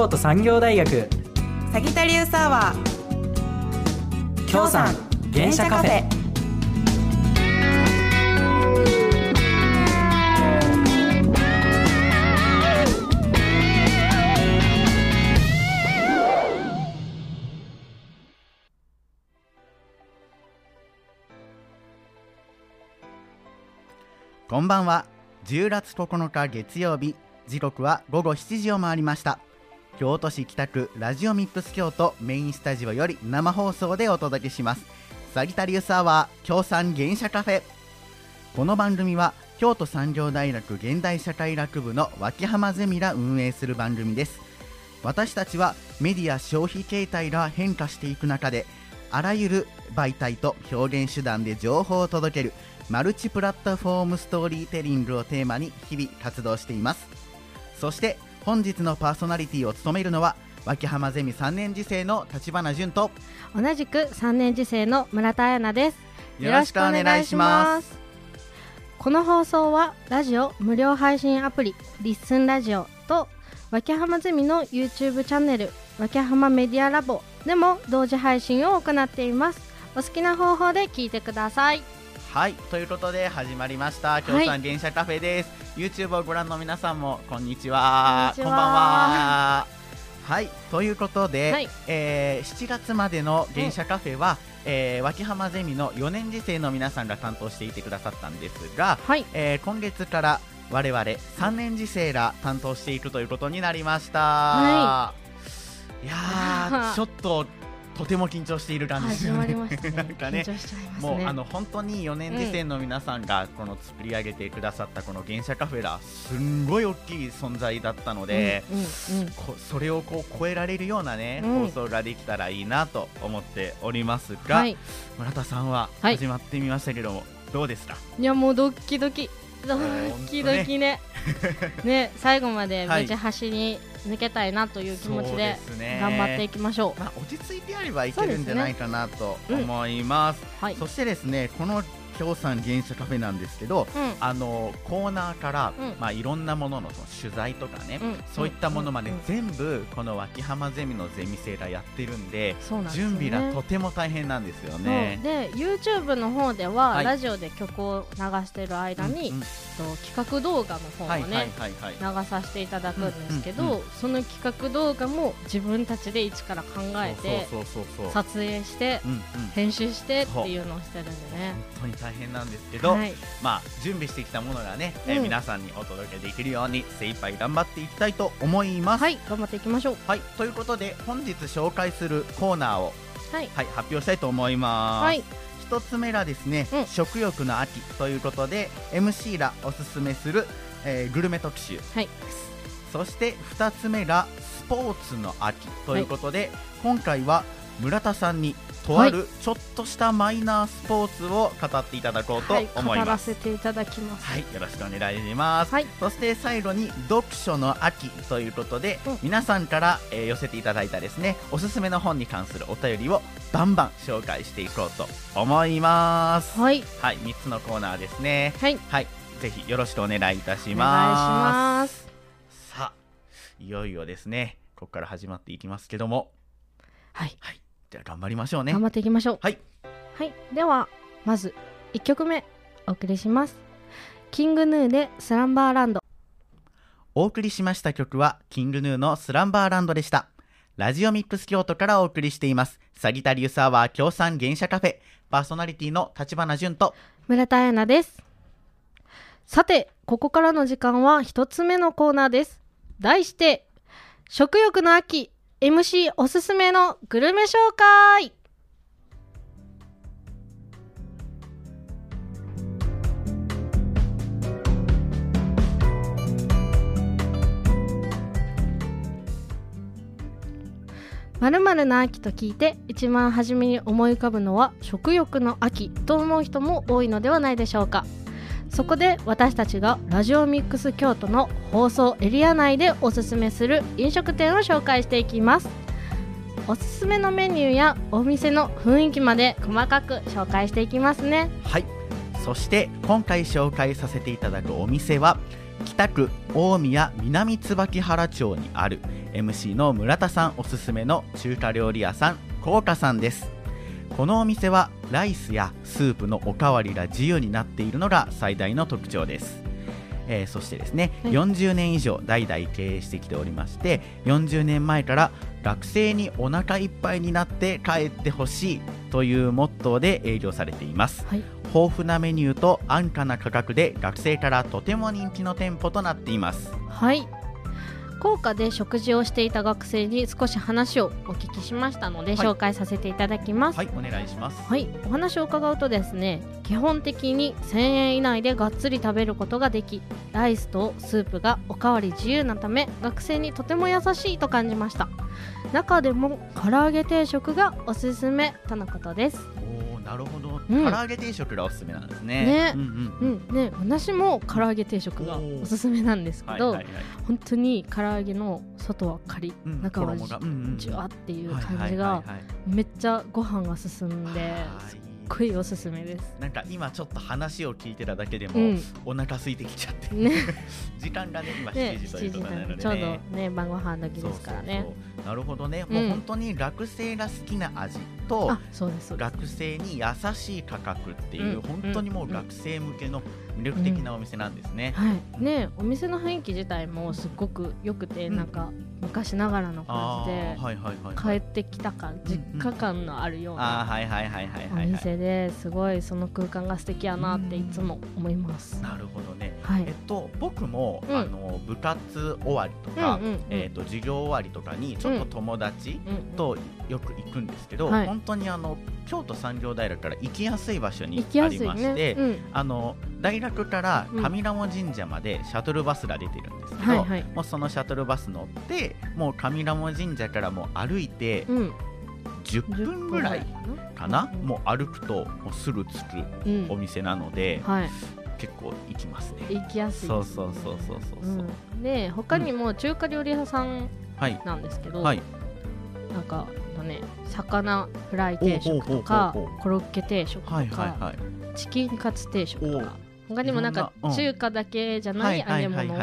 京都産業大学。サギタリウスアワー。京産原車カフェ。こんばんは。10月9日月曜日。時刻は午後7時を回りました京都市北区ラジオミックス京都メインスタジオより生放送でお届けします。サギタリウスアワー京産原社カフェ。この番組は京都産業大学現代社会学部の脇浜ゼミら運営する番組です。私たちはメディア消費形態が変化していく中であらゆる媒体と表現手段で情報を届けるマルチプラットフォームストーリーテリングをテーマに日々活動しています。そして本日のパーソナリティを務めるのは脇浜ゼミ3年次生の立花淳と同じく3年次生の村田彩奈です。よろしくお願いします。この放送はラジオ無料配信アプリリッスンラジオと脇浜ゼミの YouTube チャンネル脇浜メディアラボでも同時配信を行っています。お好きな方法で聞いてくださいはいということで始まりました。京産原社カフェです、YouTube をご覧の皆さんもこんにちは。こんばんは。はいということで、はい。えー7月までの原社カフェは、えー脇浜ゼミの4年次生の皆さんが担当していてくださったんですが、はい。えー今月から我々3年次生ら担当していくということになりました、、はいやー ちょっととても緊張している感じ。です始よねね。なんかねもうあの本当に4年次生の皆さんがこの作り上げてくださったこの原社カフェラすんごい大きい存在だったので、うんうんうん。こそれをこう超えられるようなね、うん。放送ができたらいいなと思っておりますが、はい。村田さんははい。始まってみましたけども、どうですか？いやもうドッキドキドキドキね。ね。最後まで無事端に抜けたいなという気持ちで頑張っていきましょう。まあ、落ち着いてやればいけるんじゃないかなと思います。はい。そしてですねこの京さん原社カフェなんですけど、うん。あのコーナーから、うん。まあ、いろんなもののその取材とかね、うん。そういったものまでうん。全部この脇浜ゼミのゼミ生がやってるんでんですよ準ね備がとても大変なんですよね。で YouTube の方では、はい。ラジオで曲を流してる間に、うんうん。と企画動画の方をね。流させていただくんですけど、うんうんその企画動画も自分たちで一から考えて。撮影してうんうん。編集してっていうのをしてるんでね。本当に大変なんですけど、はい。まあ準備してきたものがね、えーうん皆さんにお届けできるように精一杯頑張っていきたいと思います。はい頑張っていきましょう。はい、ということで本日紹介するコーナーを、はい。はい、発表したいと思います。はい。一つ目がですね、うん。食欲の秋ということで MC らおすすめする、えーグルメ特集はい。そして二つ目がスポーツの秋ということで、今回は村田さんにとあるちょっとしたマイナースポーツを語っていただこうとはい。語ら思います。せていただきます。はい、よろしくお願いします。はい。そして最後に読書の秋ということで、うん。皆さんから、えー寄せていただいたですねおすすめの本に関するお便りをバンバン紹介していこうと思います。はい。はい、3つのコーナーですね。はい。はい、ぜひよろしくお願いいたしお願いしま。ます。すさあ、いよいよですね、ここから始まっていきますけども、はい。はい、じゃあ頑張りましょうね。頑。張っていきましょう。はい、はい。ではまず1曲目お送りします。キングヌーでスランバーランド。お送りしました曲はキングヌーのスランバーランドでした。ラジオミックス京都からお送りしています。サギタリウスアワー協賛原社カフェ、パーソナリティの立花淳と、村田彩奈です。さてここからの時間は一つ目のコーナーです。題して食欲の秋 MC おすすめのグルメ紹介。まるまるな秋と聞いて一番初めに思い浮かぶのは食欲の秋と思う人も多いのではないでしょうか。そこで私たちがラジオミックス京都の放送エリア内でおすすめする飲食店を紹介していきますおすすめのメニューやお店の雰囲気まで細かく紹介していきますねはい。そして今回紹介させていただくお店は、北区大宮南椿原町にある MC の村田さんおすすめの中華料理屋さん高華さんですこのお店はライスやスープのおかわりが自由になっているのが最大の特徴です。えーそしてですね、はい。40年以上代々経営してきておりまして40年前から学生にお腹いっぱいになって帰ってほしいというモットーで営業されています。はい。豊富なメニューと安価な価格で学生からとても人気の店舗となっています。はい高価で食事をしていた学生に少し話をお聞きしましたので、はい。紹介させていただきます。はいお願いします。はい、お話を伺うとですね基本的に1000円以内でがっつり食べることができライスとスープがおかわり自由なため学生にとても優しいと感じました。中でも唐揚げ定食がおすすめとのことですなるほど、うん。唐揚げ定食がおすすめなんですね。ね。うんうんうん。ね私も唐揚げ定食がおすすめなんですけど、はいはいはい。本当に唐揚げの外はカリうん。中はジュワっていうはい。感じがめっちゃご飯が進んではいごいおすすめです。なんか今ちょっと話を聞いてただけでも、うん。お腹空いてきちゃって、ね。時間がね今ね7時という7時ことなのでね。なんでちょうどね晩ご飯時ですからね。なるほどね、うん。もう本当に学生が好きな味と学生に優しい価格っていう、うん。本当にもう学生向けの魅力的なお店なんですね、はい。ねお店の雰囲気自体もすっごく良くて、うん。なんか昔ながらのあ感じでーはいはいはい帰はい。ってきた感、ん実家感のあるようなあーはいはいはいはいお店ですごいその空間が素敵やなっていつも思います、なるほどね。はい。えっと僕も、うん。あの部活終わりとか、うんうんうん。えっと授業終わりとかにちょっと友達うんとよく行くんですけど、はい。本当にあの京都産業大学から行きやすい場所に行きありやすいね。まして、うん。あの大学からうん。上賀茂神社までシャトルバスが出てるんですけど、はいはい。もうそのシャトルバス乗ってもう上賀茂神社からもう歩いてうん。10 10分ぐらいかな、うん。もう歩くともうすぐ着くうん。お店なので、はい。結構行きますね。行きやすい。そうそうそうそうそうそう、うん、で他にも中華料理屋さんはい。なんですけど、はい。なんかあのね魚フライ定食とかコロッケ定食とか、はいはいはい。チキンカツ定食とか他にもなんか中華だけじゃはない揚げ物。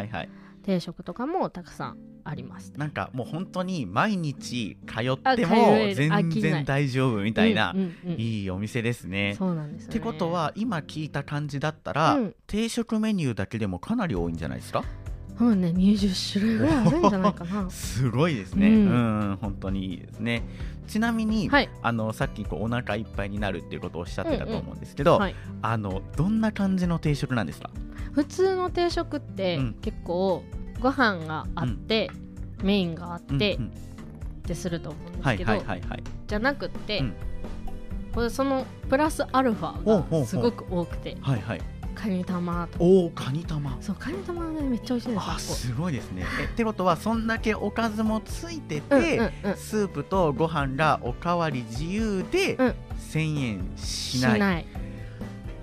定食とかもたくさんあります、なんかもう本当に毎日通っても全然大丈夫みたいな、い。いお店ですね。そうなんですよ、ね、ってことは今聞いた感じだったら、うん。定食メニューだけでもかなり多いんじゃないですか？うんね20種類ぐらいあるんじゃないかな。すごいですね。ううんん本当にいいですね。ちなみに、はい。あのさっきこうお腹いっぱいになるっていうことをおっしゃってたと思うんですけど、はい。あのどんな感じの定食なんですか？普通の定食ってうん結構ご飯があって、メインがあって、うんうん。ってすると思うんではいすけど、はいはいはい。じゃなくって、うん。これそのプラスアルファがすごく多くて。はいはい。カニ玉おおカニ玉。そうカニ玉がねめっちゃ美味しいんです。よあすごいですね。えってことはそんだけおかずもついてて、うんうんうん。スープとご飯がおかわり自由でうん。1000円ししない,、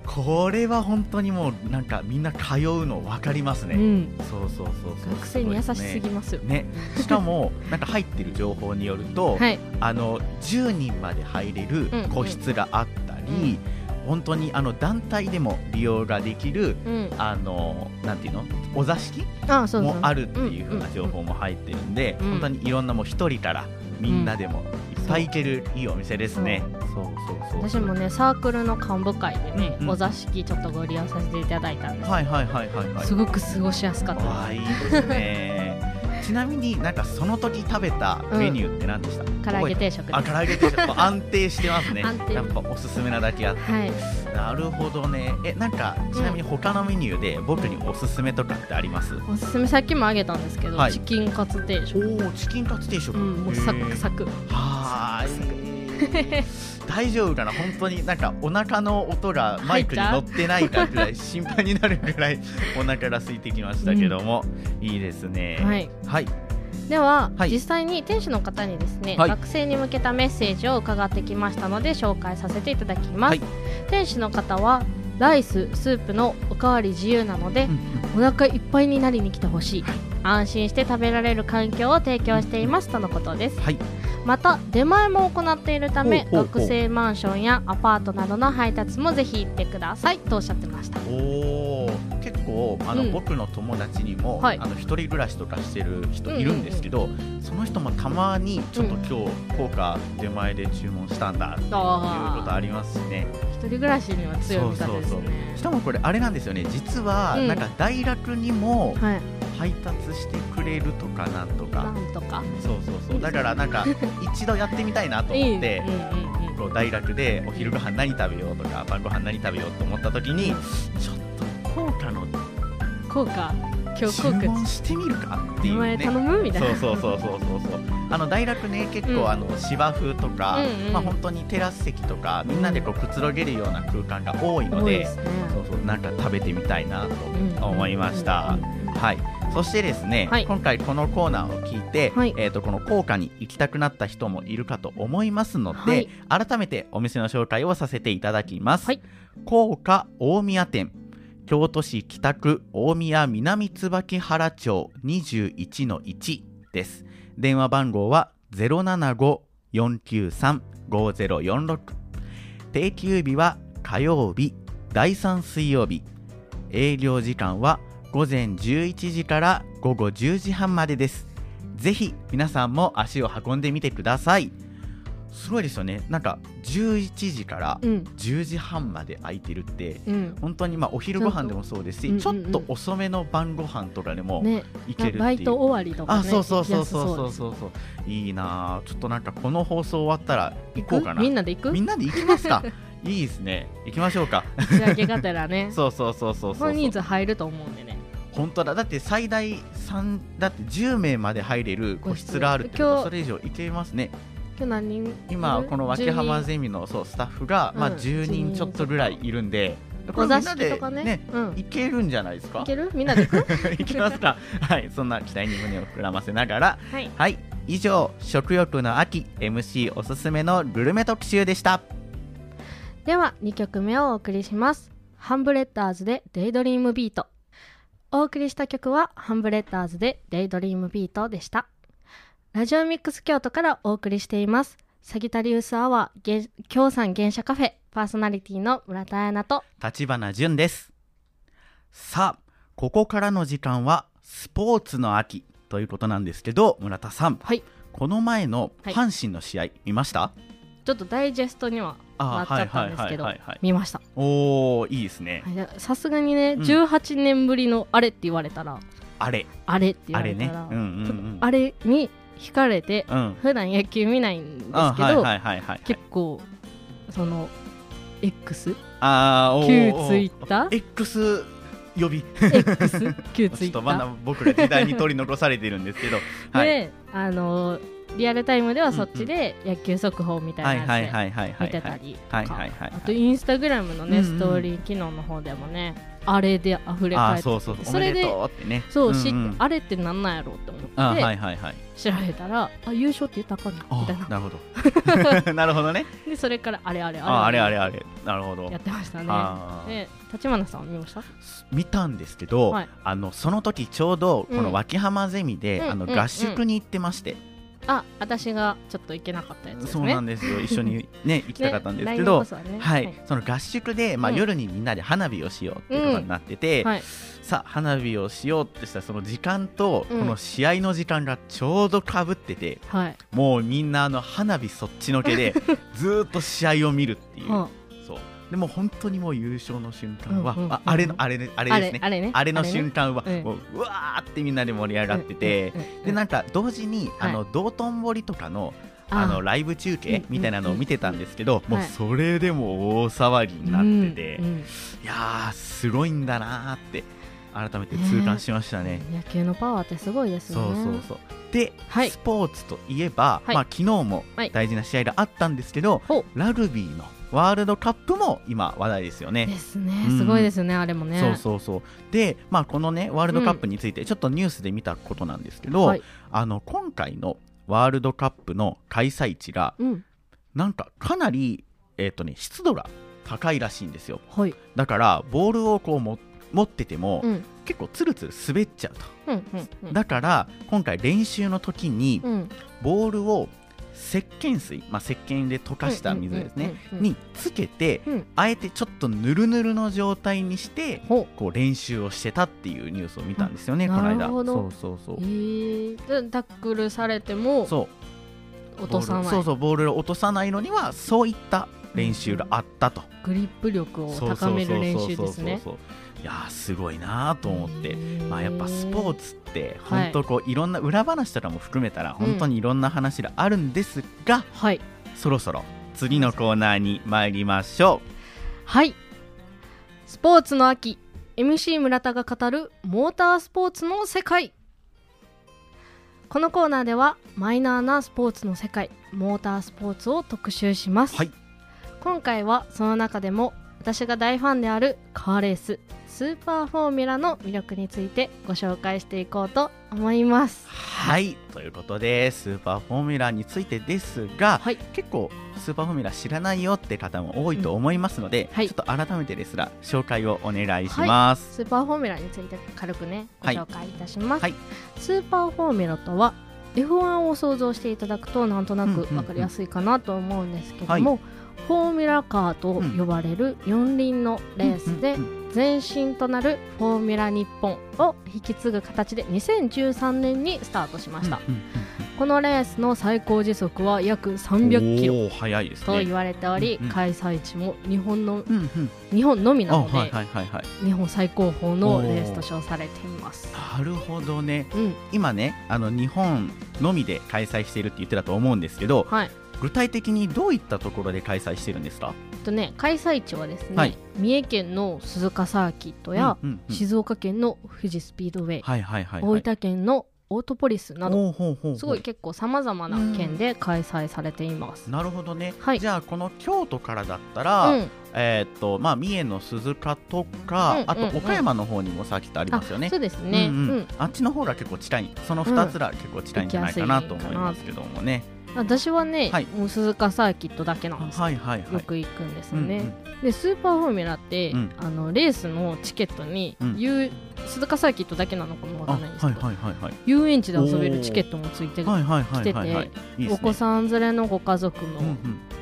これは本当にもうなんかみんな通うの分かりますね、うん、そうそうそうそう。学生に優しすぎねますよ、ね。しかもなんか入ってる情報によると、はい。あの10人まで入れるうん個室があったり、本当にあの団体でも利用ができるうん。あのなんていうの？お座敷あそうそう。もあるっていう風な情報も入ってるんで、うん本当にいろんなもう一人からみんなでもいっぱい行けるいいお店ですね。そう。そうそう私もねサークルの幹部会でね、うんうん。お座敷ちょっとご利用させていただいたんです、はいはいはいはいはい。すごく過ごしやすかったああいいですね。ちなみになんかその時食べたメニューって何でした？唐揚げ定食あ唐揚げ定食。安定してますね。やっぱおすすめなだけあって。はい。なるほどね。えなんかちなみに他のメニューで僕におすすめとかってあります、おすすめさっきもあげたんですけど、はい。チキンカツ定食。おおチキンカツ定食、うんもうサクサク。はーい大丈夫かな本当になんかお腹の音がマイクに乗ってないかぐらい心配になるぐらいお腹が空いてきましたけども、いいですね。はい。はい。では、はい。実際に店主の方にですね、はい。学生に向けたメッセージを伺ってきましたので紹介させていただきます、はい。店主の方はライススープのおかわり自由なのでうんうん。お腹いっぱいになりに来てほしい。安心して食べられる環境を提供していますとのことです。はいまた出前も行っているため学生マンションやアパートなどの配達もぜひ行ってくださいとおっしゃってました。おお結構あの、うん。僕の友達にも、はい。あの一人暮らしとかしてる人いるんですけど、その人もたまにちょっと今日効果出前で注文したんだっていうことありますしね一人暮らしには強い味方ですねしかもこれあれなんですよね。実は、うん。なんか大楽にもはい。配達してくれるとかなんとか、なんとか。そうだからなんか一度やってみたいなと思ってこう大楽でお昼ご飯何食べようとか晩ご飯何食べようと思った時にちょっと効果の効果？今日注効果文してみるかっていうね。頼む？みたいな。そうそうそうそうそうそう。あの大楽ね結構、うん。あの芝生とか、うんうん。まあ本当にテラス席とかみんなでこうくつろげるような空間が多いのでね。そうそうなんか食べてみたいなと思いました、はいそしてですね、はい。今回このコーナーを聞いて、はい。えー、とこの効果に行きたくなった人もいるかと思いますので、改めてお店の紹介をさせていただきます、はい。効果大宮店京都市北区大宮南椿原町21-1です。電話番号は075-493-5046定休日は火曜日第3水曜日。営業時間は午前11時から午後10時半までです。ぜひ皆さんも足を運んでみてください。すごいですよね。なんか11時からうん。10時半まで空いてるってうん。本当にまあお昼ご飯でもそうですし、ちょちゃん。とっと遅めの晩ご飯とかでもね。いけるっていう、バイト終わりとかねあそうそうそうそうそう。そうそう。いいなあ。ちょっとなんかこの放送終わったら行こうかな。みんなで行く？みんなで行きますか？いいですね。行きましょうか。打ち上げがてらね。そうそうそうそうそう本人数入ると思うんでね本当だ。だって最大3だって10名まで入れる個室があるってこと。それ以上いけますね。今日何人今この脇浜ゼミのそうスタッフが、まあ、うん10人ちょっとぐらいいるんでこれみんなでね。ねうん。いけるんじゃないですか。いける？みんなでい きますか。はいそんな期待に胸を膨らませながら。はい。はい以上食欲の秋 MC おすすめのグルメ特集でした。では2曲目をお送りします。ハンブレッダーズでデイドリームビートお送りした曲はハンブレッダーズでデイドリームビートでした。ラジオミックス京都からお送りしています。サギタリウスアワーげ京産原社カフェパーソナリティの村田彩菜と立花淳です。さあここからの時間はスポーツの秋ということなんですけど村田さん。はい。この前のはい。阪神の試合見ました、ちょっとダイジェストにはなっちゃったんですけど見ました。おおいいですね。はいさすがにね、うん。18年ぶりのあれって言われたらあれ。あれって言われたらあれに惹かれてうん。普段野球見ないんですけど、結構その X あーおー旧おー。ツイッター？X 呼び。X 旧ツイッタちょっとまだー？僕ら時代に取り残されてるんですけど。はい。であのリアルタイムではそっちで野球速報みたいなやつはいはいはいで見てたりとはいかあとインスタグラムのねストーリー機能の方でもねあれで溢れあ返ってーそうそうおそれでそう、知ってあれってなんなんやろうって思って、あはいはいはい。調べたらあ優勝って言ったかんのみたいな。あなるほど。なるほどね。でそれからあれあれああれあれあれなるほど。やってましたね。で立花さんは見ました？見たんですけど、はい。あのその時ちょうどこうん。の脇浜ゼミで、うんあのうん。合宿に行ってまして、あ私がちょっと行けなかったやつですね。そうなんですよ。一緒にね 行きたかったんですけど、年こそはね。はい、その合宿で、まあうん。夜にみんなで花火をしようっていうことになってて、はいさあ花火をしようってしたその時間と、うんこの試合の時間がちょうどかぶっててはい。もうみんなあの花火そっちのけで ずーっと試合を見るっていうでも本当にもう優勝の瞬間は、うんうんうん。ああれのあれねあれあですね。れあれね。あれの瞬間はうん。もううわーってみんなで盛り上がってて、うんうんうんでなんか同時に、あの道頓堀とかのあのライブ中継みたいなのを見てたんですけど、もうはい。それでも大騒ぎになってて、うんうん。いやーすごいんだなーって改めて痛感しましたね。野球のパワーってすごいですよね。そうそうそう。で、はい。スポーツといえば、はい。まあ、昨日もはい。大事な試合があったんですけど、ほラグビーのワールドカップも今話題ですよね。ですね。うんすごいですねあれもね。そうそうそう。で、まあ、このねワールドカップについてちょっとニュースで見たことなんですけど、はい。あの今回のワールドカップの開催地がうん。なんかかなり、えーとね、湿度が高いらしいんですよ。はい。だからボールをこうも持ってても、うん。結構つるつる滑っちゃうと。うんうんうん。だから今回練習の時にうん。ボールを石鹸水、まあ、石鹸で溶かした水ですね、うんうんうん。うん。につけて、うん。あえてちょっとぬるぬるの状態にしてほこう練習をしてたっていうニュースを見たんですよね、あこの間。そうそうそう。えー、でタックルされてもそう。落とさない。そうそうボールを落とさないのにはそういった練習があったと、グリップ力を高める練習ですね。そうそうそうそういやーすごいなーと思って、まあ、やっぱスポーツってはい。本当こう、い、ろんな裏話とかも含めたら本当にいろんな話があるんですが、はい。そろそろ次のコーナーに参りましょはい。スポーツの秋 MC 村田が語るモータースポーツの世界。このコーナーではマイナーなスポーツの世界モータースポーツを特集します、はい。今回はその中でも私が大ファンであるカーレーススーパーフォーミュラの魅力についてご紹介していこうと思います。うはいということでスーパーフォーミュラについてですが、はい。結構スーパーフォーミュラ知らないよって方も多いと思いますので、はい。ちょっと改めてですら紹介をお願いします、スーパーフォーミュラについて軽くねごはい紹介いたします、はい。スーパーフォーミュラとは F1 を想像していただくとなんとなくうんうんうん分かりやすいかなと思うんですけども、フォーミュラカーと呼ばれる四輪のレースで前身となるフォーミュラ日本を引き継ぐ形で2013年にスタートしました、このレースの最高時速は約うん300キロと言われており、うんうん。開催地も日本のうんうん。日本のみなので、あはいはいはいはい。日本最高峰のレースと称されています。なるほどね。うん、今ねあの日本のみで開催しているって言ってたと思うんですけどはい。具体的にどういったところで開催してるんですか？とね、開催地はですね、はい。三重県の鈴鹿サーキットや、うんうんうん。静岡県の富士スピードウェイ、はいはいはい、はい、大分県のオートポリスなど、すごい結構さまざまな県で開催されています。なるほどね、はい。じゃあこの京都からだったうら、ん、えーっとまあ三重の鈴鹿とか、うんうんうん。あと岡山の方にもサーキットありますよね。そうですね。うんうん。うん。あっちの方が結構近い。その2つが結構近いんじゃないかなと思いますけどもね、私はね、はい。もう鈴鹿サーキットだけなんですよ。はいはいはい。よく行くんですよね。うんうん。でスーパーフォーミュラって、うん。あのレースのチケットに、うん。鈴鹿サーキットだけなのかもわあかんないんですけど、はいはいはいはい。遊園地で遊べるチケットもついてる、はいはいはいはいはい。来いいですね。お子さん連れのご家族も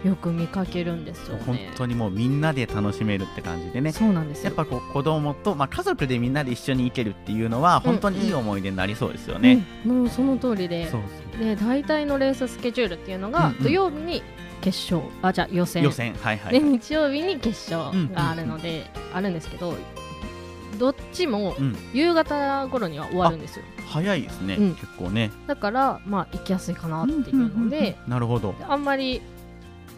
よく見かけるんですよ本ね。当にもうみんなで楽しめるって感じでね。そうなんですよ。やっぱこう子供と、まあ、家族でみんなで一緒に行けるっていうのは本当にいい思い出になりそうですよね。うん。もうその通りで。そうで大体のレーススケジュールっていうのが、うんうん。土曜日に決勝あじゃあ予選。予選。はいはい、ではい日曜日に決勝があるので、あるんですけどどっちもうん、夕方頃には終わるんですよ。早いですね、うん。結構ね。だからまあ行きやすいかなっていうので、なるほど。あんまり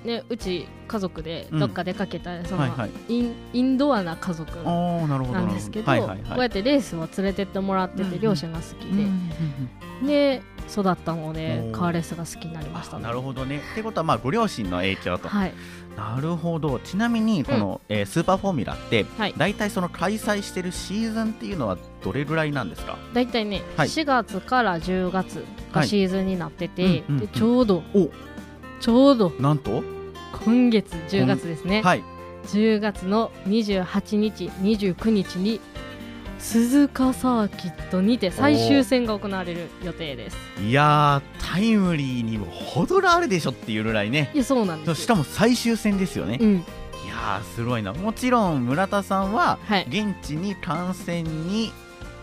ねうち家族でどっか出かけたら、そのはいはい。インドアな家族なんですけど、はいはいはい。こうやってレースを連れてってもらってて、うん。うん両親が好きうんうんで、で育ったのでカーレースが好きになりました。あねなるほどね。ってことはまあご両親の影響と。はい。なるほど。ちなみにこの、えースーパーフォーミュラって、はい。大体その開催してるシーズンっていうのはどれぐらいなんですか？大体ね、はい。4月から10月がシーズンになってて、はいうんうんうん。でちょうどおちょうどなんと？今月10月ですね、はい。10月の28日29日に鈴鹿サーキットにて最終戦が行われる予定ですいやータイムリーにも程があるでしょっていうぐらいね。いやそうなんですよしかも最終戦ですよね。うんいやーすごいな。もちろん村田さんははい現地に観戦に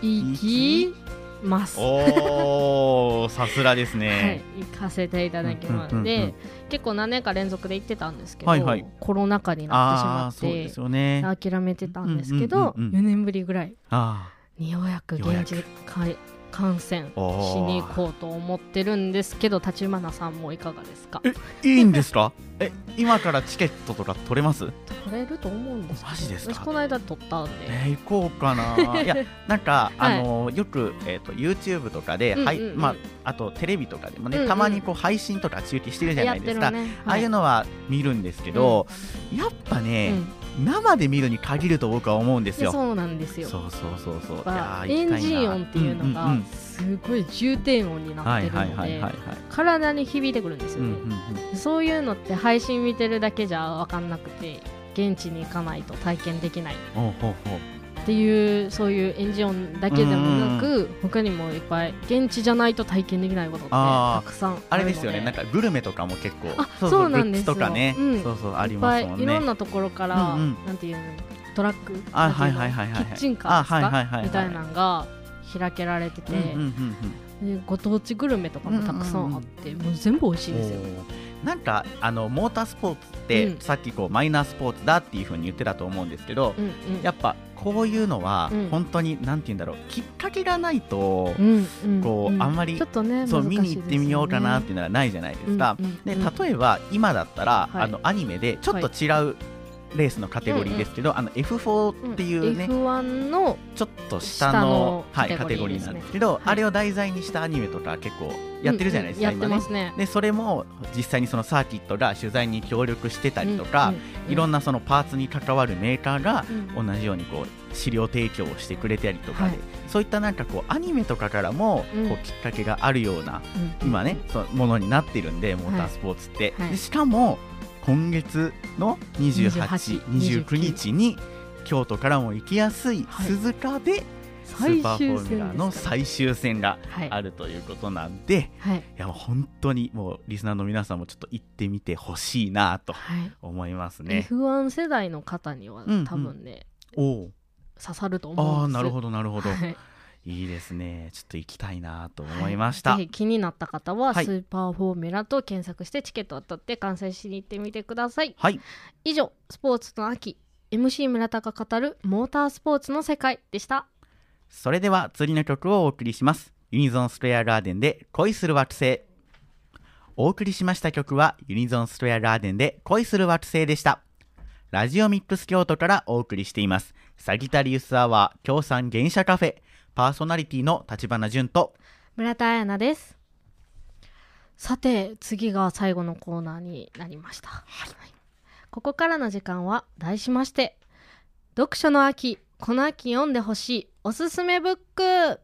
行きます。おーさすがですはいね。行かせていただきますうんうんうんうん。で結構何年か連続で行ってたんですけど、はいはい。コロナ禍になってしあまってすよね。諦めてたんですけど、うんうんうんうん。4年ぶりぐらいあにようやく現地かい観戦しに行こうと思ってるんですけど立花さんもいかがですか？あいいんですか？え今からチケットとか取れます？取れると思うんですマジですか？私この間取ったんで、えー、行こうかな。いやなんか、はい。あのよくえっ、と YouTube とかで、うんうんうん。はいまああとテレビとかでもね、うんうんたまにこう配信とか中継してるじゃないですか。るね。ああいうの、のは見るんですけど、やっぱね、うん、生で見るに限ると僕は思うんですよ。でそうなんですよそうそうそうそう。エンジン音っていうのがすごい重低音になはいってるので。体に響いてくるんですよね。そういうのって配信見てるだけじゃ分かんなくて現地に行かないと体験できないおうほうほうっていうそういうエンジンだけでもなく他にもいっぱい現地じゃないと体験できないことってたくさんあれですよね。なんかグルメとかも結構あそうなんですよ。とかね、うん。そうそうありますもんね。いろんなところから、うんうん。なんていうのトラックあはいはいはいはいキッチンカーですか、あはいみたいなのが開けられてて、うんうんうんうんでご当地グルメとかもたくさんあって、もう全部美味しいですよ。なんかあのモータースポーツって、うん。さっきこうマイナースポーツだっていうふうに言ってたと思うんですけど、うんうん。やっぱこういうのはうん。本当になんて言うんだろうきっかけがないと、こうあんまりちょっとねそう見に行ってみようかなっていうのはないじゃないですか。でうん例えば今だったら、はい。あのアニメでちょっと違うレースのカテゴリーですけど、あの F4 っていうね、F1 のちょっと下のはい、カカテゴリーなんですけど、はい。あれを題材にしたアニメとか結構やってるじゃないですか、うんうん。今ねね。でそれも実際にそのサーキットが取材に協力してたりとか、いろんななそのパーツに関わるメーカーがうん同じようにこう資料提供をしてくれたりとかで、はい。そういったなんかこうアニメとかからもうん。こうきっかけがあるような、うん今ねそのものになってるんでモータースポーツって、はい。でしかも今月の28、28 29日に京都からも行きやすいはい。鈴鹿でス最ーパーフォ終ーミュラ戦の最終戦がはい。あるということなんで、はい。いや本当にもうリスナーの皆さんもちょっと行ってみてほしいなとはい。思いますね。F1 世代の方にはうんうん。多分ねおお刺さると思うんです。ああなるほどなるほど、はいいいですね。ちょっと行きたいなと思いました、ぜひ気になった方ははい。スーパーフォーミュラと検索してチケットを取って観戦しに行ってみてください。はい。以上スポーツの秋 MC 村田が語るモータースポーツの世界でした。それでは次の曲をお送りします。ユニゾンストレアガーデンで恋する惑星。お送りしました曲はユニゾンストレアガーデンで恋する惑星でした。ラジオミックス京都からお送りしています。サギタリウスアワー協賛原車カフェパーソナリティの立花淳と。村田彩奈です。さて次が最後のコーナーになりました、はい。ここからの時間は題しまして読書の秋この秋読んでほしいおすすめブック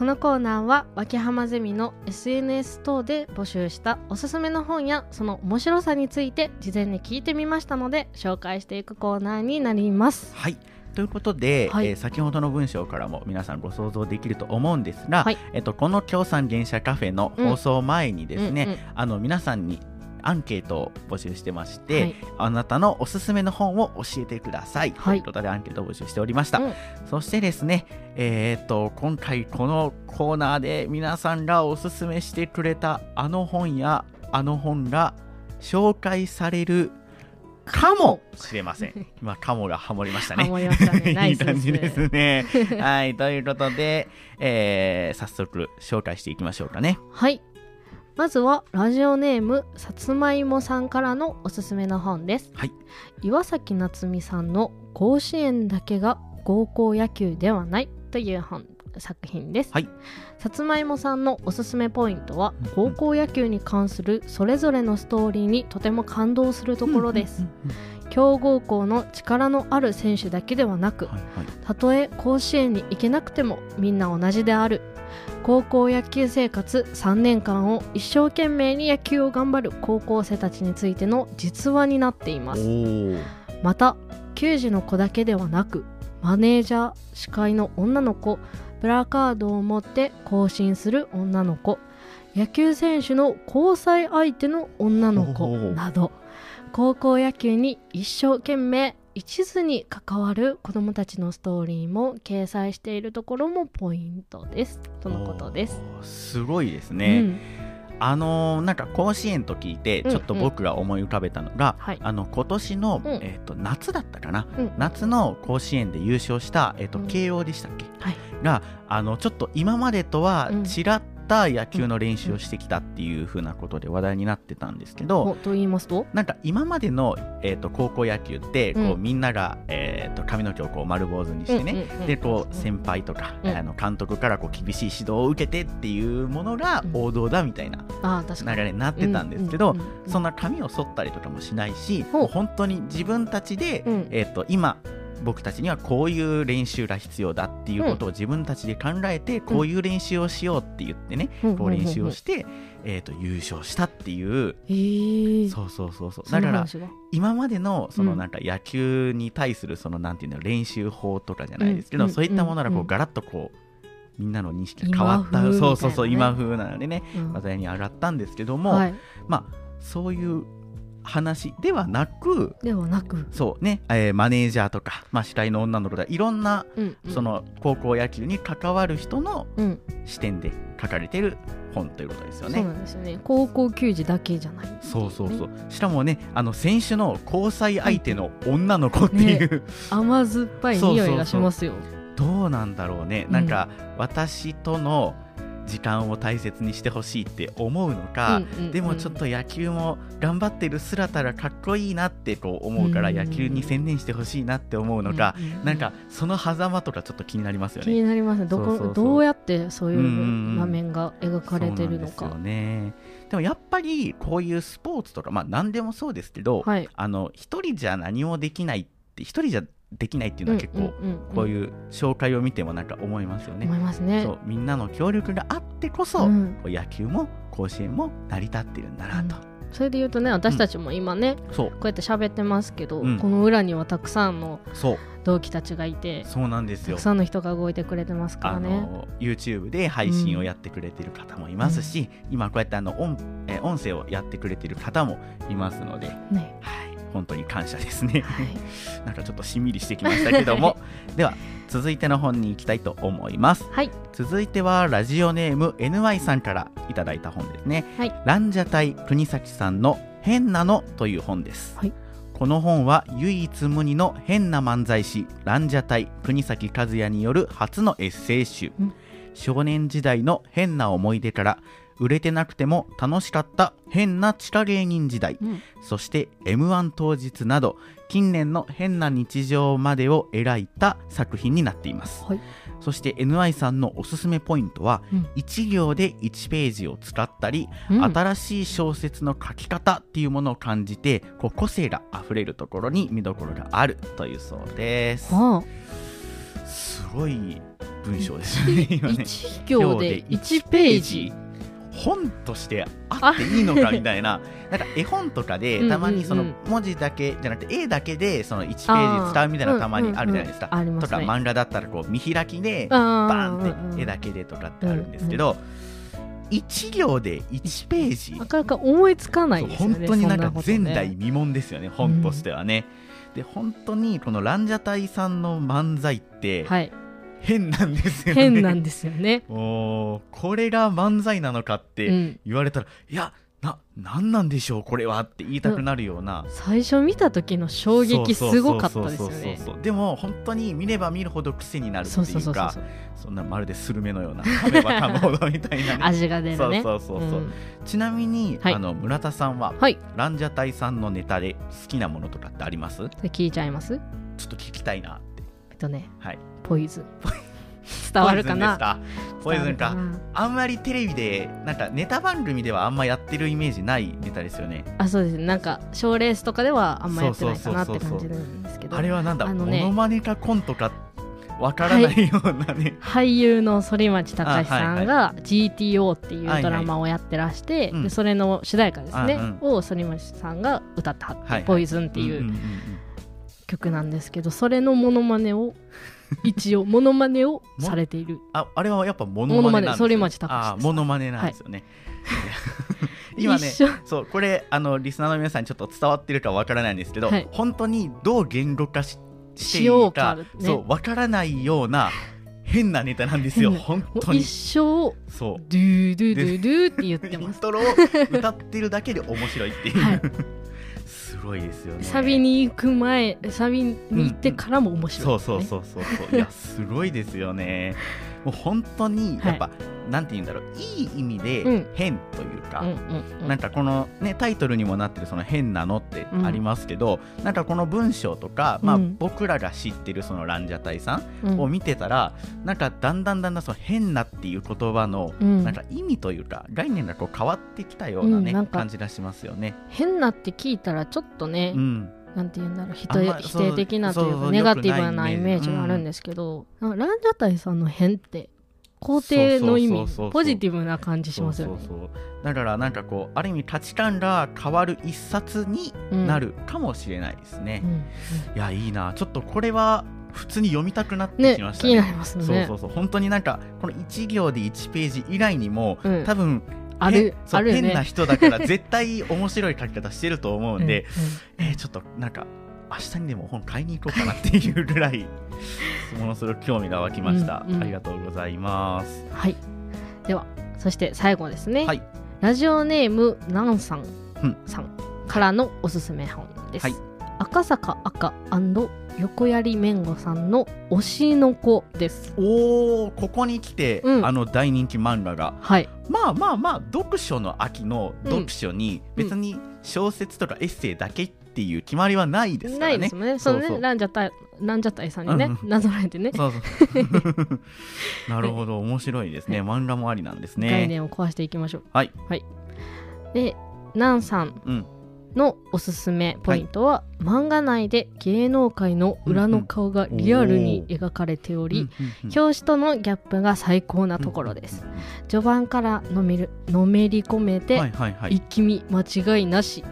このコーナーは脇浜ゼミの SNS 等で募集したおすすめの本やその面白さについて事前に聞いてみましたので紹介していくコーナーになります。はい。ということで、はい。えー先ほどの文章からも皆さんご想像できると思うんですが、はい。えっと、この協賛原車カフェの放送前にですね、うんうん。あの皆さんにアンケートを募集してまして、はい。あなたのおすすめの本を教えてください、はい。ということでアンケートを募集しておりました、うん。そしてですねえーっと今回このコーナーで皆さんがおすすめしてくれたあの本やあの本が紹介されるかもしれません。今かもがハモりましたね。ハモりましたね。ナいいイスですね。感じですね。はい、ということで、えー早速紹介していきましょうかね。はいまずはラジオネームさつまいもさんからのおすすめの本です、はい。岩崎夏美さんの「甲子園だけが高校野球ではない」という本作品です、はい。さつまいもさんのおすすめポイントはうん高校野球に関するそれぞれのストーリーにとても感動するところです、強豪校の力のある選手だけではなくはいはい。たとえ甲子園に行けなくてもみんな同じである高校野球生活3年間を一生懸命に野球を頑張る高校生たちについての実話になっていまおすー。また球児の子だけではなくマネージャー司会の女の子プラカードを持って行進する女の子野球選手の交際相手の女の子など高校野球に一生懸命一途に関わる子どもたちのストーリーも掲載しているところもポイントです。とのことです。すごいですうね。ん。あのーなんか甲子園と聞いて、うんちょっと僕が思い浮かべたのが、はい。あの今年の、うん。えっ、と夏だったかな、うん。夏の甲子園で優勝したえっ、とうん。慶応でしたっけ、はい。があのちょっと今までとはうん。違った野球の練習をしてきたっていう風なことで話題になってたんですけど、おと言いますと？なんか今までの、えー、と高校野球ってこう、うんみんなが、えー、と髪の毛をこう丸坊主にしてね、でこう先輩とか、うん。あの監督からこう厳しい指導を受けてっていうものがうん。王道だみたいな流れになってたんですけど、そんな髪を剃ったりとかもしないし、本当に自分たちで、うん。えー、と今僕たちにはこういう練習が必要だっていうことを自分たちで考えて、こういう練習をしようって言ってね、うん。こう練習をして、えー、と優勝したっていう、え。ー、そうそうそうそう。そだから今までのそうのん。なんか野球に対するそのなんていうの練習法とかじゃないですけど、うん。そういったものがこうガラッとこうみんなの認識が変わった、ね。そうそうそう今風なのでねうん。話題に上がったんですけども、はい、まあそういう話ではなくではなく、そうね、えーマネージャーとか、まあ、司会の女の子とかいろんなうんうん。その高校野球に関わる人のうん、視点で書かれてる本ということですよそうね。なんですよね。高校球児だけじゃないそうそうそう。しかもねあの選手の交際相手の女の子っていう、甘酸っぱい匂いがしますよ。どうなんだろうね、うんなん。か私との時間を大切にしてほしいって思うのか、うんうんうん。でもちょっと野球も頑張ってる姿がかっこいいなってこう思うからうん野球に専念してほしいなって思うのか、うんうんうん。なんかその狭間とかちょっと気になりますよ気ね。になりますね。どこどうやってそういううんうんうん。場面が描かれてるのか。そうなんですよね。でもやっぱりこういうスポーツとかまあ何でもそうですけど、はい。あの一人じゃ何もできないって一人じゃできないっていうのは結構、んんん。こういう紹介を見てもなんか思いますよね。思いますね。そうみんなの協力があってこそ、うん。野球も甲子園も成り立ってるんだなと、それで言うとね私たちも今ね、そう。こうやって喋ってますけど、うん。この裏にはたくさんの同期たちがいてそうなんですよ。たくさんの人が動いてくれてますかあらね。の YouTube で配信をやってくれてる方もいますし、今こうやってあの音,、えー音声をやってくれてる方もいますので、はい、ね本当に感謝ですね。はい。なんかちょっとしんみりしてきましたけども。では続いての本に行きたいと思います。はい。続いてはラジオネーム NY さんからいただいた本ですね、はい。ランジャタイ国崎さんの変なのという本です、はい。この本は唯一無二の変な漫才師ランジャタイ国崎和也による初のエッセイ集、うん少年時代の変な思い出から売れてなくても楽しかった変な地下芸人時代うん。そして m 1当日など近年の変な日常までを描いた作品になっています。はい。そして NY さんのおすすめポイントは、うん。1行で1ページを使ったり、うん。新しい小説の書き方っていうものを感じてこう個性があふれるところに見どころがあるというそうです。あ。すごい文章ですよね今ね。1行で1ページ。本としてあっていいのかみたいななんか絵本とかでたまにその文字だけじゃなくて絵だけでその1ページ使うみたいなのたまにあるじゃないですか、うんうん。うんありますね。とか漫画だったらこう見開きでババーンって絵だけでとかってあるんですけど、1行で1ページ。なかなか思いつかないそうですよね本当になんか前代未聞ですよね本としてはね、で本当にこのランジャタイさんの漫才ってはい変なんですよね、変なんですよね。おーこれが漫才なのかっうてん。言われたら、いやななんなんでしょうこれはって言いたくなるような、最初見た時の衝撃すごかったですよね。でも本当に見れば見るほど癖になるっていうかそんなまるでスルメのような噛めば噛むほどみたいなね。味が出るね。そうそうそうそう、ん。ちなみに、はい。あの村田さんは、はい。ランジャタイさんのネタで好きなものとかってあります？聞いちゃいます？っと聞きたいなって。えっとね。はいポイズ。ン 伝わるかな？ポイズンか？あんまりテレビでなんかネタ番組ではあんまやってるイメージないネタですよね。あそうです。ねなんか賞レースとかではあんまやってないかなって感じなんですけど。あれはなんだ、あのねモノマネかコントかわからないようなね、俳優の反町隆史さんあが GTO っていうドラマをやってらして、うん。でそれの主題歌ですね、あを反町さんが歌ってはって、はいはい。ポイズンっていんんうん。曲なんですけどそれのモノマネを一応モノマネをされている。ああれはやっぱモノマネなんですよ、ね、あモノマネなんですよね、今ねそうこれあのリスナーの皆さんにちょっと伝わってるかわからないんですけど、はい。本当にどう言語化ししていいうかかね。そうわからないような変なネタなんですよ。本当に。一生そう。ドゥドゥドゥドゥって言ってインますトロを歌ってるだけで面白いっていう、はいすごいですよね。サビに行く前サビに行ってからも面白いね、そうそうそうそうそう。いやすごいですよねもう本当にやっぱ、なんて言うんだろういい意味でうん。変というか、うんうんうん。なんかこのねタイトルにもなってるその変なのってありますけど、なんかこの文章とか、まあうん僕らが知ってるそのランジャタイさうんん。を見てたら、なんかだんだんだんだんその変なっていう言葉のうん。なんか意味というか概念がこう変わってきたようなね、うんなんか感じがしますよね。変なって聞いたらちょっとね、うん、なんて言うんだろう否定的なというかネガティブなイイメージがあるんですけど、ランジャタイさんの変って肯定の意味ポジティブな感じしますよね。だからなんかこうある意味価値観が変わる一冊にうんなるかもしれないですね。う、んいやいいな。ちょっとこれは普通に読みたくなってねきました。ね気になりますよね。そうそうそう。本当になんかこの1行で1ページ以外にも、うん。多分ある変そうあるよね。変な人だから絶対面白い書き方してると思うんで、うんえーちょっとなんか明日にでも本買いに行こうかなっていうぐらいものすごく興味が湧きました、うんうん。ありがとうございます。うんはい。ではそして最後ですね。はい。ラジオネームなんさん。うん。さんからのおすすめ本です。はい赤坂赤横槍めんごさんの推しの子です。おーここに来て、うんあの大人気漫画がはい。まあまあまあ読書の秋のうん読書に別に小説とかエッセイだけっていう決まりはないですからね。ないですもんね。そのねランジャタイランジャタイさんにね、うんなぞらえてね、そうそう なるほど面白いですね漫画もありなんです概ね。念を壊していきましょう。はい。はい。で、なんさんうんのおすすめポイントは、漫画内で芸能界の裏の顔がリアルに描かれており、うん表紙とのギャップが最高なところです。。序盤からのめるのめり込めうんて、はいはいはい。一気見間違いなし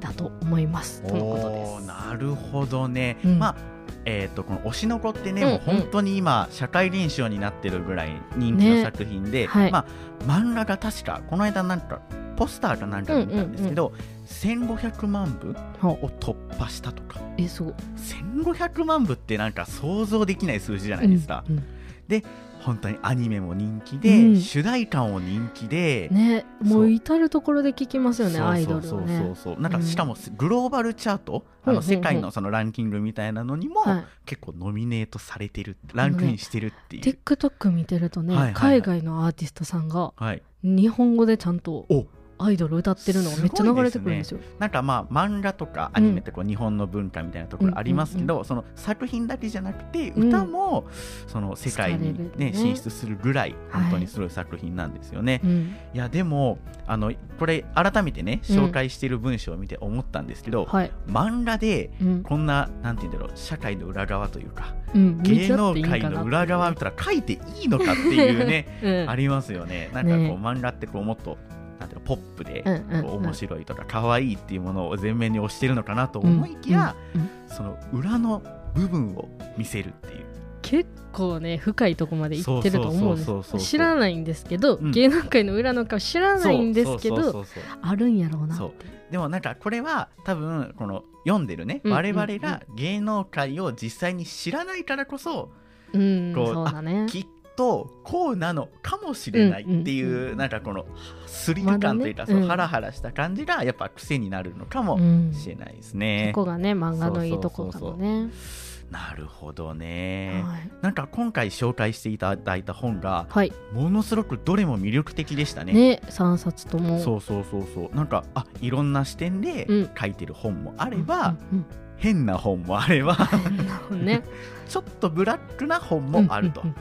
だと思います。とのことです。なるほどね。うんまあえー、とこの「推しの子」ってね、うんもう本当に今社会現象になってるぐらい人気のね作品で、はいまあ、漫画が確かこの間なんかポスターかなんかで見たんですけど、1500万部ほを突破したとか。え、そう。1500万部ってなんか想像できない数字じゃないですか、うんうん。本当にアニメも人気で、うん。主題歌も人気で、ね、もそう。う至る所で聞きますよね、アイドルそうそう。はね。そうそうなんかうん。しかもグローバルチャート、あうんうんうん。の世界のそのランキングみたいなのにも、はい。結構ノミネートされてるランクインしてるっていう、TikTok 見てるとね、はいはいはい。海外のアーティストさんがはい、日本語でちゃんとおアイドル歌ってるのがめっちゃ流れてくるんですよ。なんかまあ漫画とかアニメってこう日本の文化みたいなところありますけど、その作品だけじゃなくてうん。歌もその世界に、ねね進出するぐらいはい。本当にすごい作品なんですよね。うん、いやでもあのこれ改めてねうん紹介している文章を見て思ったんですけど、はい。漫画でうん、こんななんて言うんだろう社会の裏側というかうん、芸能界の裏側見たら書いていいのかっていうねうん。ありますよね。なんかこう、ね漫画ってこうもっとなんていうのポップで、面白いとか可愛いっていうものを前面に押してるのかなと思いきや、その裏の部分を見せるっていう。結構ね深いとこまで行ってると思うんです。知らないんですけど、うん。芸能界の裏の顔知らないんですけどあるんやろうなでもなんかこれは多分この読んでるね、うん我々が芸能界を実際に知らないからこそうんこうそうだね。きっとこうなのかもしれないっていう、うんうんなんかこのスリル感というか、ね。うん。ハラハラした感じがやっぱ癖になるのかもうんしれないですね。そこがね漫画のいいとこかもね。なるほどね、はい。なんか今回紹介していただいた本がはい。ものすごくどれも魅力的でしたね。ね3冊とも。そうそうそうそう。なんかあいろんな視点でうん。書いてる本もあれば、うんうん変な本もあれば うんね。ちょっとブラックな本もあると、うんうん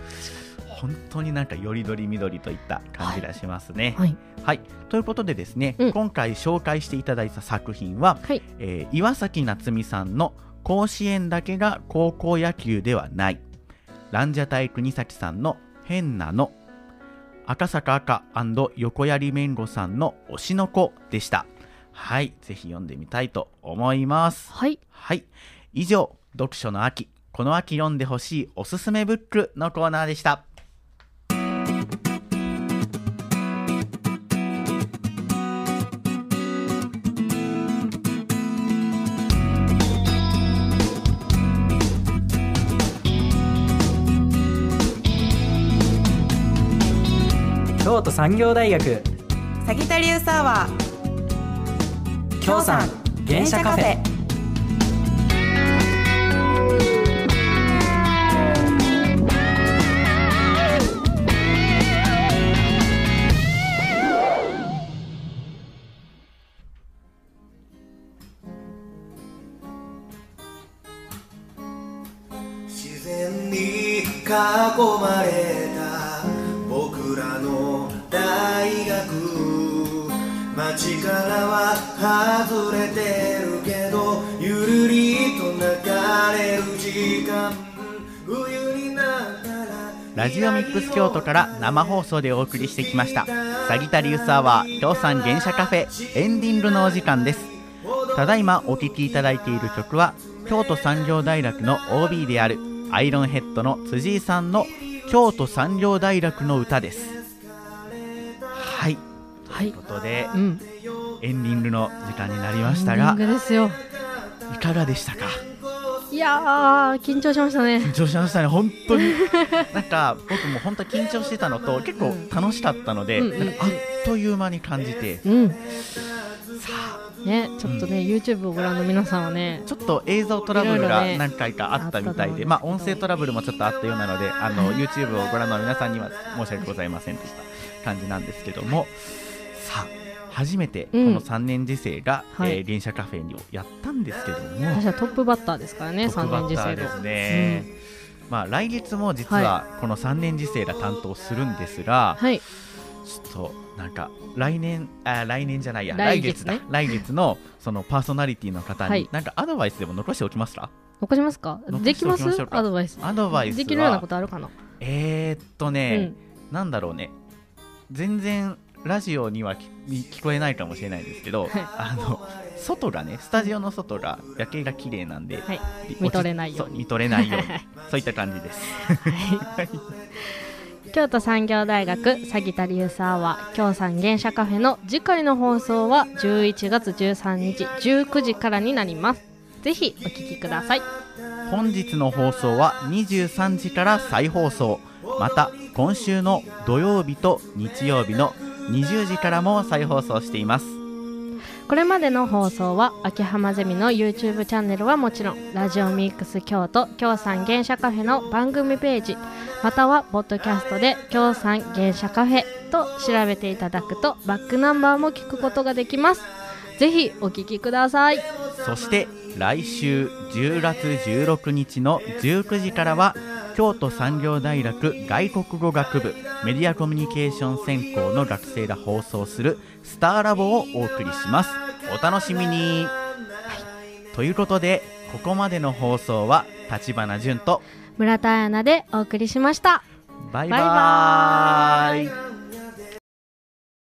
本当になんかよりどりみどりといった感じがしますね。はいはい、ということでですね、うん今回紹介していただいた作品は、はいえー岩崎夏美さんの「甲子園だけが高校野球ではない」ランジャタイ国崎さんの「変なの」赤坂赤横槍めんごさんの「推しの子」でした。はい、ぜひ読んでみたいと思います。はいはい。以上、読書の秋、この秋読んでほしいおすすめブックのコーナーでした。京都産業大学。サギタリウサーワー。京産原車カフェ。自然に囲まれ力は外れてるけどゆるりと流れる時間。冬になったらラジオミックス京都から生放送でお送りしてきましたサギタリウスアワー京産原車カフェエンディングのお時間です。ただいまお聴きいただいている曲は京都産業大学の OB であるアイロンヘッドの辻井さんの京都産業大学の歌です。ということでうん。エンディングの時間になりましたエンがディングですよ。いかがでしたか？いやー緊張しましたね。緊張しましたね。本当に。なんか僕も本当緊張してたのと結構楽しかったので、うんあっという間に感じて。うん。さあ。ねちょっとね、YouTube をご覧の皆さんはねちょっと映像トラブルが何回かあったみたいで、あったと思うんです。けどまあ、音声トラブルもちょっとあったようなのであの YouTube をご覧の皆さんには申し訳ございませんでした感じなんですけどもさあ初めてこうん。の3年次生が、はい。えー電車カフェにやったんですけども、私はトップバッターですからね3トップバ年次生ですね、まあ、来月も実はこの3年次生が担当するんですが、はい。ちょっとなんか来年あ来年じゃないや来来月だ。月ね来月のそのパーソナリティの方に、はい。なんかアドバイスでも残しておきますか？残しますか？できます？アドバイス。アドバイスは。できるようなことあるかな、えー、っとうね、ん、なんだろうね。全然ラジオには聞聞こえないかもしれないんですけど、はい。あの外がねスタジオの外が夜景が綺麗なんで、はい。で見とれないように。そう見とれないように。そういった感じです。京都産業大学サギタリウスアワー京産原車カフェの次回の放送は11月13日19時からになります。ぜひお聞きください。本日の放送は23時から再放送。また今週の土曜日と日曜日の20時からも再放送しています。これまでの放送は秋葉ゼミの YouTube チャンネルはもちろんラジオミックス京都京産原車カフェの番組ページまたはポッドキャストで京産原車カフェと調べていただくとバックナンバーも聞くことができます。ぜひお聞きください。そして来週10月16日の19時からは京都産業大学外国語学部メディアコミュニケーション専攻の学生が放送するスターラボをお送りします。お楽しみに、はい、ということでここまでの放送は立花潤と村田彩菜でお送りしました。バイババイバーイ